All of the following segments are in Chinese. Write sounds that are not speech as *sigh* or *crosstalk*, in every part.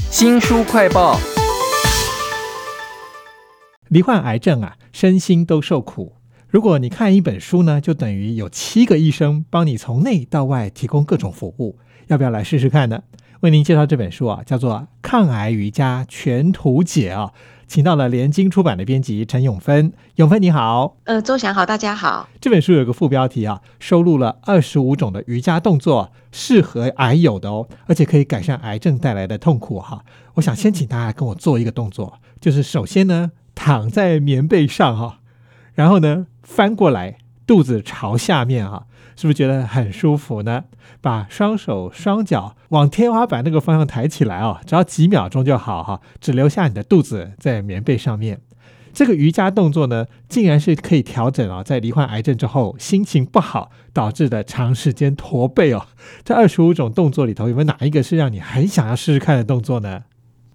新书快报：罹患癌症啊，身心都受苦。如果你看一本书呢，就等于有七个医生帮你从内到外提供各种服务。要不要来试试看呢？为您介绍这本书啊，叫做《抗癌瑜伽全图解》啊，请到了联经出版的编辑陈永芬。永芬你好，呃，周翔好，大家好。这本书有个副标题啊，收录了二十五种的瑜伽动作，适合癌友的哦，而且可以改善癌症带来的痛苦哈。我想先请大家跟我做一个动作，就是首先呢，躺在棉被上哈，然后呢，翻过来，肚子朝下面哈。是不是觉得很舒服呢？把双手双脚往天花板那个方向抬起来哦，只要几秒钟就好哈，只留下你的肚子在棉被上面。这个瑜伽动作呢，竟然是可以调整啊，在罹患癌症之后心情不好导致的长时间驼背哦。这二十五种动作里头，有没有哪一个是让你很想要试试看的动作呢？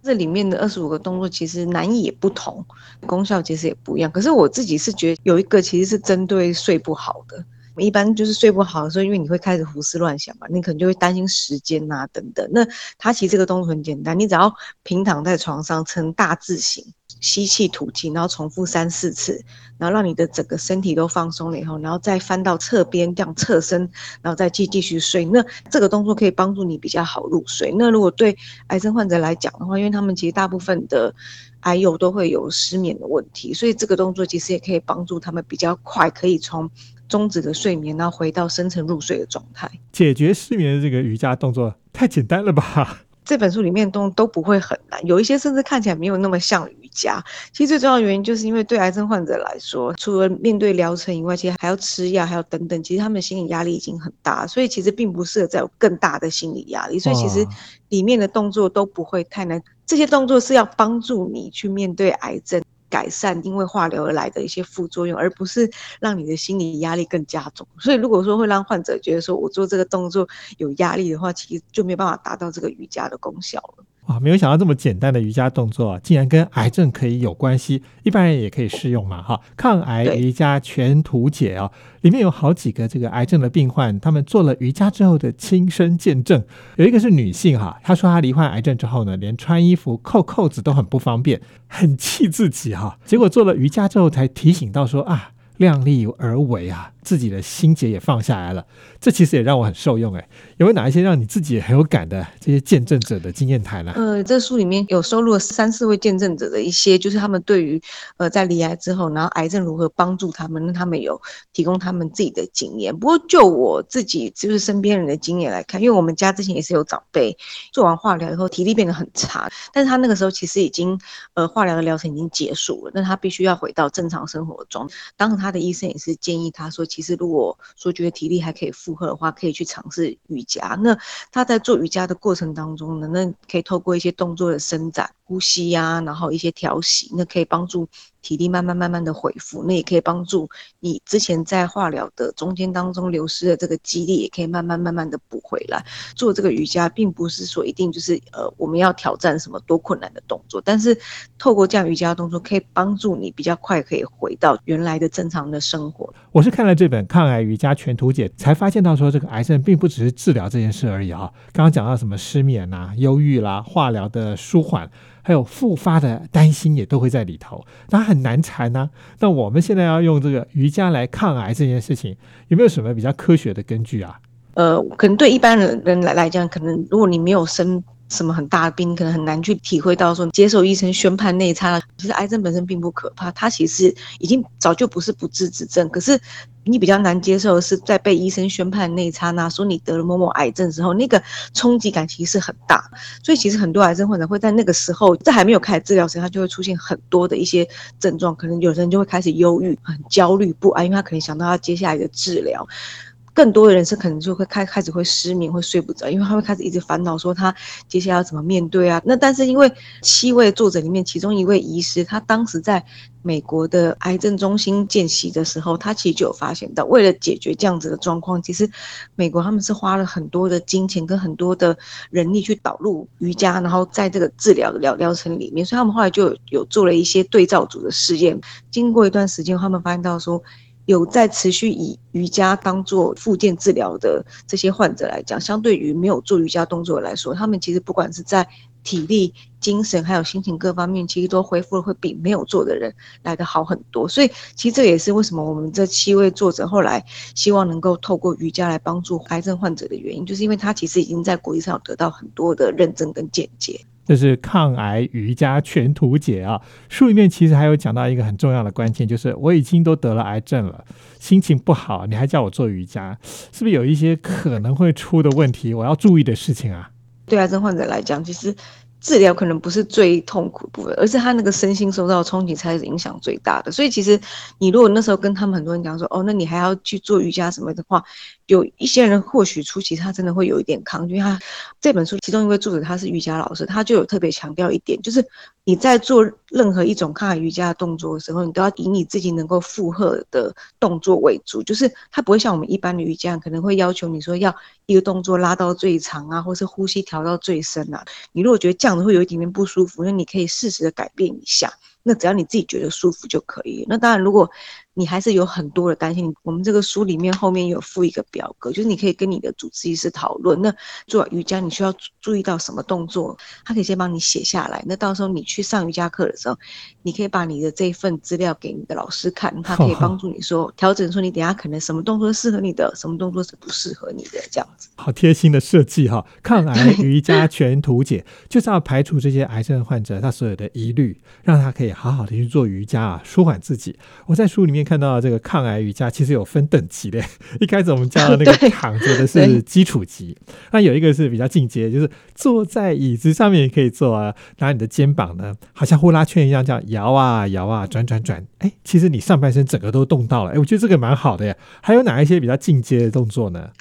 这里面的二十五个动作其实难易也不同，功效其实也不一样。可是我自己是觉得有一个其实是针对睡不好的。一般就是睡不好的时候，因为你会开始胡思乱想嘛，你可能就会担心时间啊等等。那它其实这个动作很简单，你只要平躺在床上呈大字形，吸气吐气，然后重复三四次，然后让你的整个身体都放松了以后，然后再翻到侧边这样侧身，然后再继继续睡。那这个动作可以帮助你比较好入睡。那如果对癌症患者来讲的话，因为他们其实大部分的癌友都会有失眠的问题，所以这个动作其实也可以帮助他们比较快可以从。终止的睡眠，然后回到深层入睡的状态。解决失眠的这个瑜伽动作太简单了吧？这本书里面都都不会很难，有一些甚至看起来没有那么像瑜伽。其实最重要的原因就是因为对癌症患者来说，除了面对疗程以外，其实还要吃药，还要等等。其实他们心理压力已经很大，所以其实并不适合再有更大的心理压力。所以其实里面的动作都不会太难。这些动作是要帮助你去面对癌症。改善因为化疗而来的一些副作用，而不是让你的心理压力更加重。所以，如果说会让患者觉得说我做这个动作有压力的话，其实就没有办法达到这个瑜伽的功效了。哇，没有想到这么简单的瑜伽动作，竟然跟癌症可以有关系，一般人也可以适用嘛？哈，抗癌瑜伽全图解啊，里面有好几个这个癌症的病患，他们做了瑜伽之后的亲身见证。有一个是女性哈，她说她罹患癌症之后呢，连穿衣服扣扣子都很不方便，很气自己哈。结果做了瑜伽之后，才提醒到说啊。量力而为啊，自己的心结也放下来了，这其实也让我很受用哎。有没有哪一些让你自己也很有感的这些见证者的经验谈呢？呃，这书里面有收录了三四位见证者的一些，就是他们对于呃在离癌之后，然后癌症如何帮助他们，那他们有提供他们自己的经验。不过就我自己就是身边人的经验来看，因为我们家之前也是有长辈做完化疗以后体力变得很差，但是他那个时候其实已经呃化疗的疗程已经结束了，那他必须要回到正常生活中，当时。他的医生也是建议他说，其实如果说觉得体力还可以负荷的话，可以去尝试瑜伽。那他在做瑜伽的过程当中呢，那可以透过一些动作的伸展。呼吸呀，然后一些调息，那可以帮助体力慢慢慢慢的恢复，那也可以帮助你之前在化疗的中间当中流失的这个肌力，也可以慢慢慢慢的补回来。做这个瑜伽，并不是说一定就是呃我们要挑战什么多困难的动作，但是透过这样瑜伽动作，可以帮助你比较快可以回到原来的正常的生活。我是看了这本《抗癌瑜伽全图解》，才发现到说这个癌症并不只是治疗这件事而已啊。刚刚讲到什么失眠啦、忧郁啦、化疗的舒缓。还有复发的担心也都会在里头，那很难缠呢。那我们现在要用这个瑜伽来抗癌这件事情，有没有什么比较科学的根据啊？呃，可能对一般人人来来讲，可能如果你没有生。什么很大的病，可能很难去体会到说接受医生宣判那一刹那，其实癌症本身并不可怕，它其实已经早就不是不治之症。可是你比较难接受的是，在被医生宣判那一刹那，说你得了某某癌症之后，那个冲击感其实是很大。所以其实很多癌症患者会在那个时候，在还没有开始治疗时，他就会出现很多的一些症状，可能有人就会开始忧郁、很焦虑不安，因为他可能想到他接下来的治疗。更多的人是可能就会开开始会失眠，会睡不着，因为他会开始一直烦恼说他接下来要怎么面对啊？那但是因为七位作者里面，其中一位医师，他当时在美国的癌症中心见习的时候，他其实就有发现到，为了解决这样子的状况，其实美国他们是花了很多的金钱跟很多的人力去导入瑜伽，然后在这个治疗疗疗程里面，所以他们后来就有有做了一些对照组的试验，经过一段时间，他们发现到说。有在持续以瑜伽当做复健治疗的这些患者来讲，相对于没有做瑜伽动作来说，他们其实不管是在体力、精神还有心情各方面，其实都恢复了，会比没有做的人来得好很多。所以，其实这也是为什么我们这七位作者后来希望能够透过瑜伽来帮助癌症患者的原因，就是因为他其实已经在国际上得到很多的认证跟见解。这是抗癌瑜伽全图解啊！书里面其实还有讲到一个很重要的关键，就是我已经都得了癌症了，心情不好，你还叫我做瑜伽，是不是有一些可能会出的问题，我要注意的事情啊？对癌症患者来讲，其实治疗可能不是最痛苦的部分，而是他那个身心受到冲击才是影响最大的。所以，其实你如果那时候跟他们很多人讲说，哦，那你还要去做瑜伽什么的话，有一些人或许初期他真的会有一点抗拒。他这本书其中一位作者他是瑜伽老师，他就有特别强调一点，就是你在做任何一种抗癌瑜伽的动作的时候，你都要以你自己能够负荷的动作为主，就是他不会像我们一般的瑜伽可能会要求你说要一个动作拉到最长啊，或是呼吸调到最深啊。你如果觉得这样子会有一点点不舒服，那你可以适时的改变一下。那只要你自己觉得舒服就可以。那当然，如果你还是有很多的担心，我们这个书里面后面有附一个表格，就是你可以跟你的主治医师讨论。那做瑜伽你需要注意到什么动作，他可以先帮你写下来。那到时候你去上瑜伽课的时候，你可以把你的这一份资料给你的老师看，他可以帮助你说调整，说你等下可能什么动作适合你的，什么动作是不适合你的，这样子。好贴心的设计哈！抗癌瑜伽全图解就是要排除这些癌症患者他所有的疑虑，让他可以好好的去做瑜伽啊，舒缓自己。我在书里面。看到这个抗癌瑜伽其实有分等级的，*laughs* 一开始我们教的那个 *laughs* 躺着的是基础级，那有一个是比较进阶，就是坐在椅子上面也可以做啊，拿你的肩膀呢，好像呼啦圈一样这样摇啊摇啊转转转，哎，其实你上半身整个都动到了，哎，我觉得这个蛮好的呀。还有哪一些比较进阶的动作呢？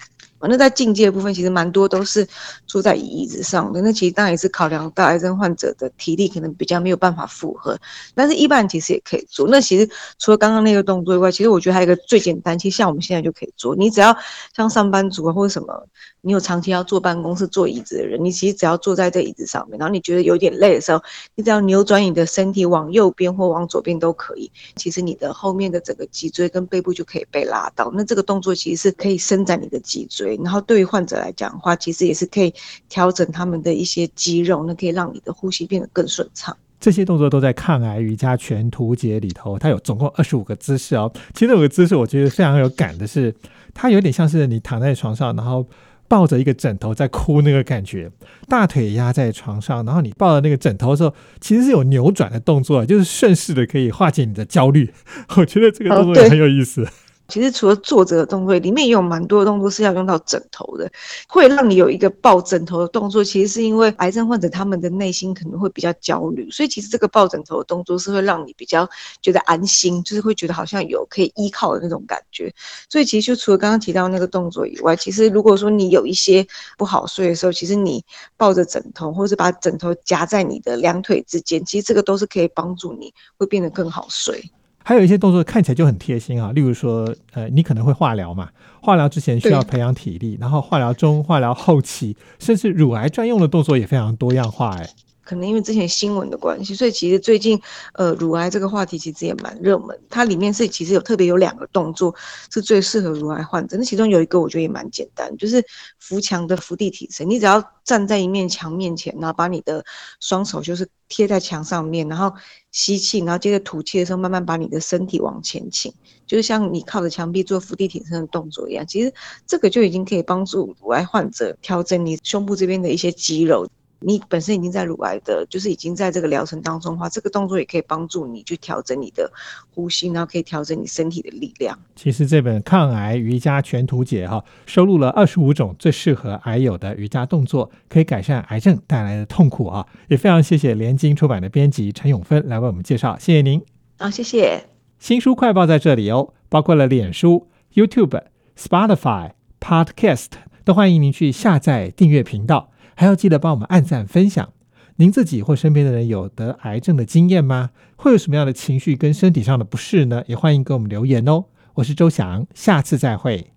那在境界部分，其实蛮多都是坐在椅子上的。那其实当然也是考量到癌症患者的体力可能比较没有办法负荷，但是一般人其实也可以做。那其实除了刚刚那个动作以外，其实我觉得还有一个最简单，其实像我们现在就可以做。你只要像上班族啊或者什么，你有长期要坐办公室坐椅子的人，你其实只要坐在这椅子上面，然后你觉得有点累的时候，你只要扭转你的身体往右边或往左边都可以。其实你的后面的整个脊椎跟背部就可以被拉到。那这个动作其实是可以伸展你的脊椎。然后对于患者来讲的话，其实也是可以调整他们的一些肌肉，那可以让你的呼吸变得更顺畅。这些动作都在抗癌瑜伽全图解里头，它有总共二十五个姿势哦。其中有个姿势我觉得非常有感的是，它有点像是你躺在床上，然后抱着一个枕头在哭那个感觉，大腿压在床上，然后你抱着那个枕头的时候，其实是有扭转的动作，就是顺势的可以化解你的焦虑。*laughs* 我觉得这个动作也很有意思。其实除了坐着的动作，里面也有蛮多的动作是要用到枕头的，会让你有一个抱枕头的动作。其实是因为癌症患者他们的内心可能会比较焦虑，所以其实这个抱枕头的动作是会让你比较觉得安心，就是会觉得好像有可以依靠的那种感觉。所以其实就除了刚刚提到那个动作以外，其实如果说你有一些不好睡的时候，其实你抱着枕头，或是把枕头夹在你的两腿之间，其实这个都是可以帮助你会变得更好睡。还有一些动作看起来就很贴心啊，例如说，呃，你可能会化疗嘛，化疗之前需要培养体力，然后化疗中、化疗后期，甚至乳癌专用的动作也非常多样化，哎。可能因为之前新闻的关系，所以其实最近，呃，乳癌这个话题其实也蛮热门。它里面是其实有特别有两个动作是最适合乳癌患者。那其中有一个我觉得也蛮简单，就是扶墙的扶地挺身。你只要站在一面墙面前，然后把你的双手就是贴在墙上面，然后吸气，然后接着吐气的时候，慢慢把你的身体往前倾，就是像你靠着墙壁做伏地挺身的动作一样。其实这个就已经可以帮助乳癌患者调整你胸部这边的一些肌肉。你本身已经在乳癌的，就是已经在这个疗程当中的话，这个动作也可以帮助你去调整你的呼吸，然后可以调整你身体的力量。其实这本抗癌瑜伽全图解哈，收录了二十五种最适合癌友的瑜伽动作，可以改善癌症带来的痛苦啊！也非常谢谢联经出版的编辑陈永芬来为我们介绍，谢谢您。好，谢谢。新书快报在这里哦，包括了脸书、YouTube、Spotify、Podcast，都欢迎您去下载订阅频道。还要记得帮我们按赞分享。您自己或身边的人有得癌症的经验吗？会有什么样的情绪跟身体上的不适呢？也欢迎给我们留言哦。我是周翔，下次再会。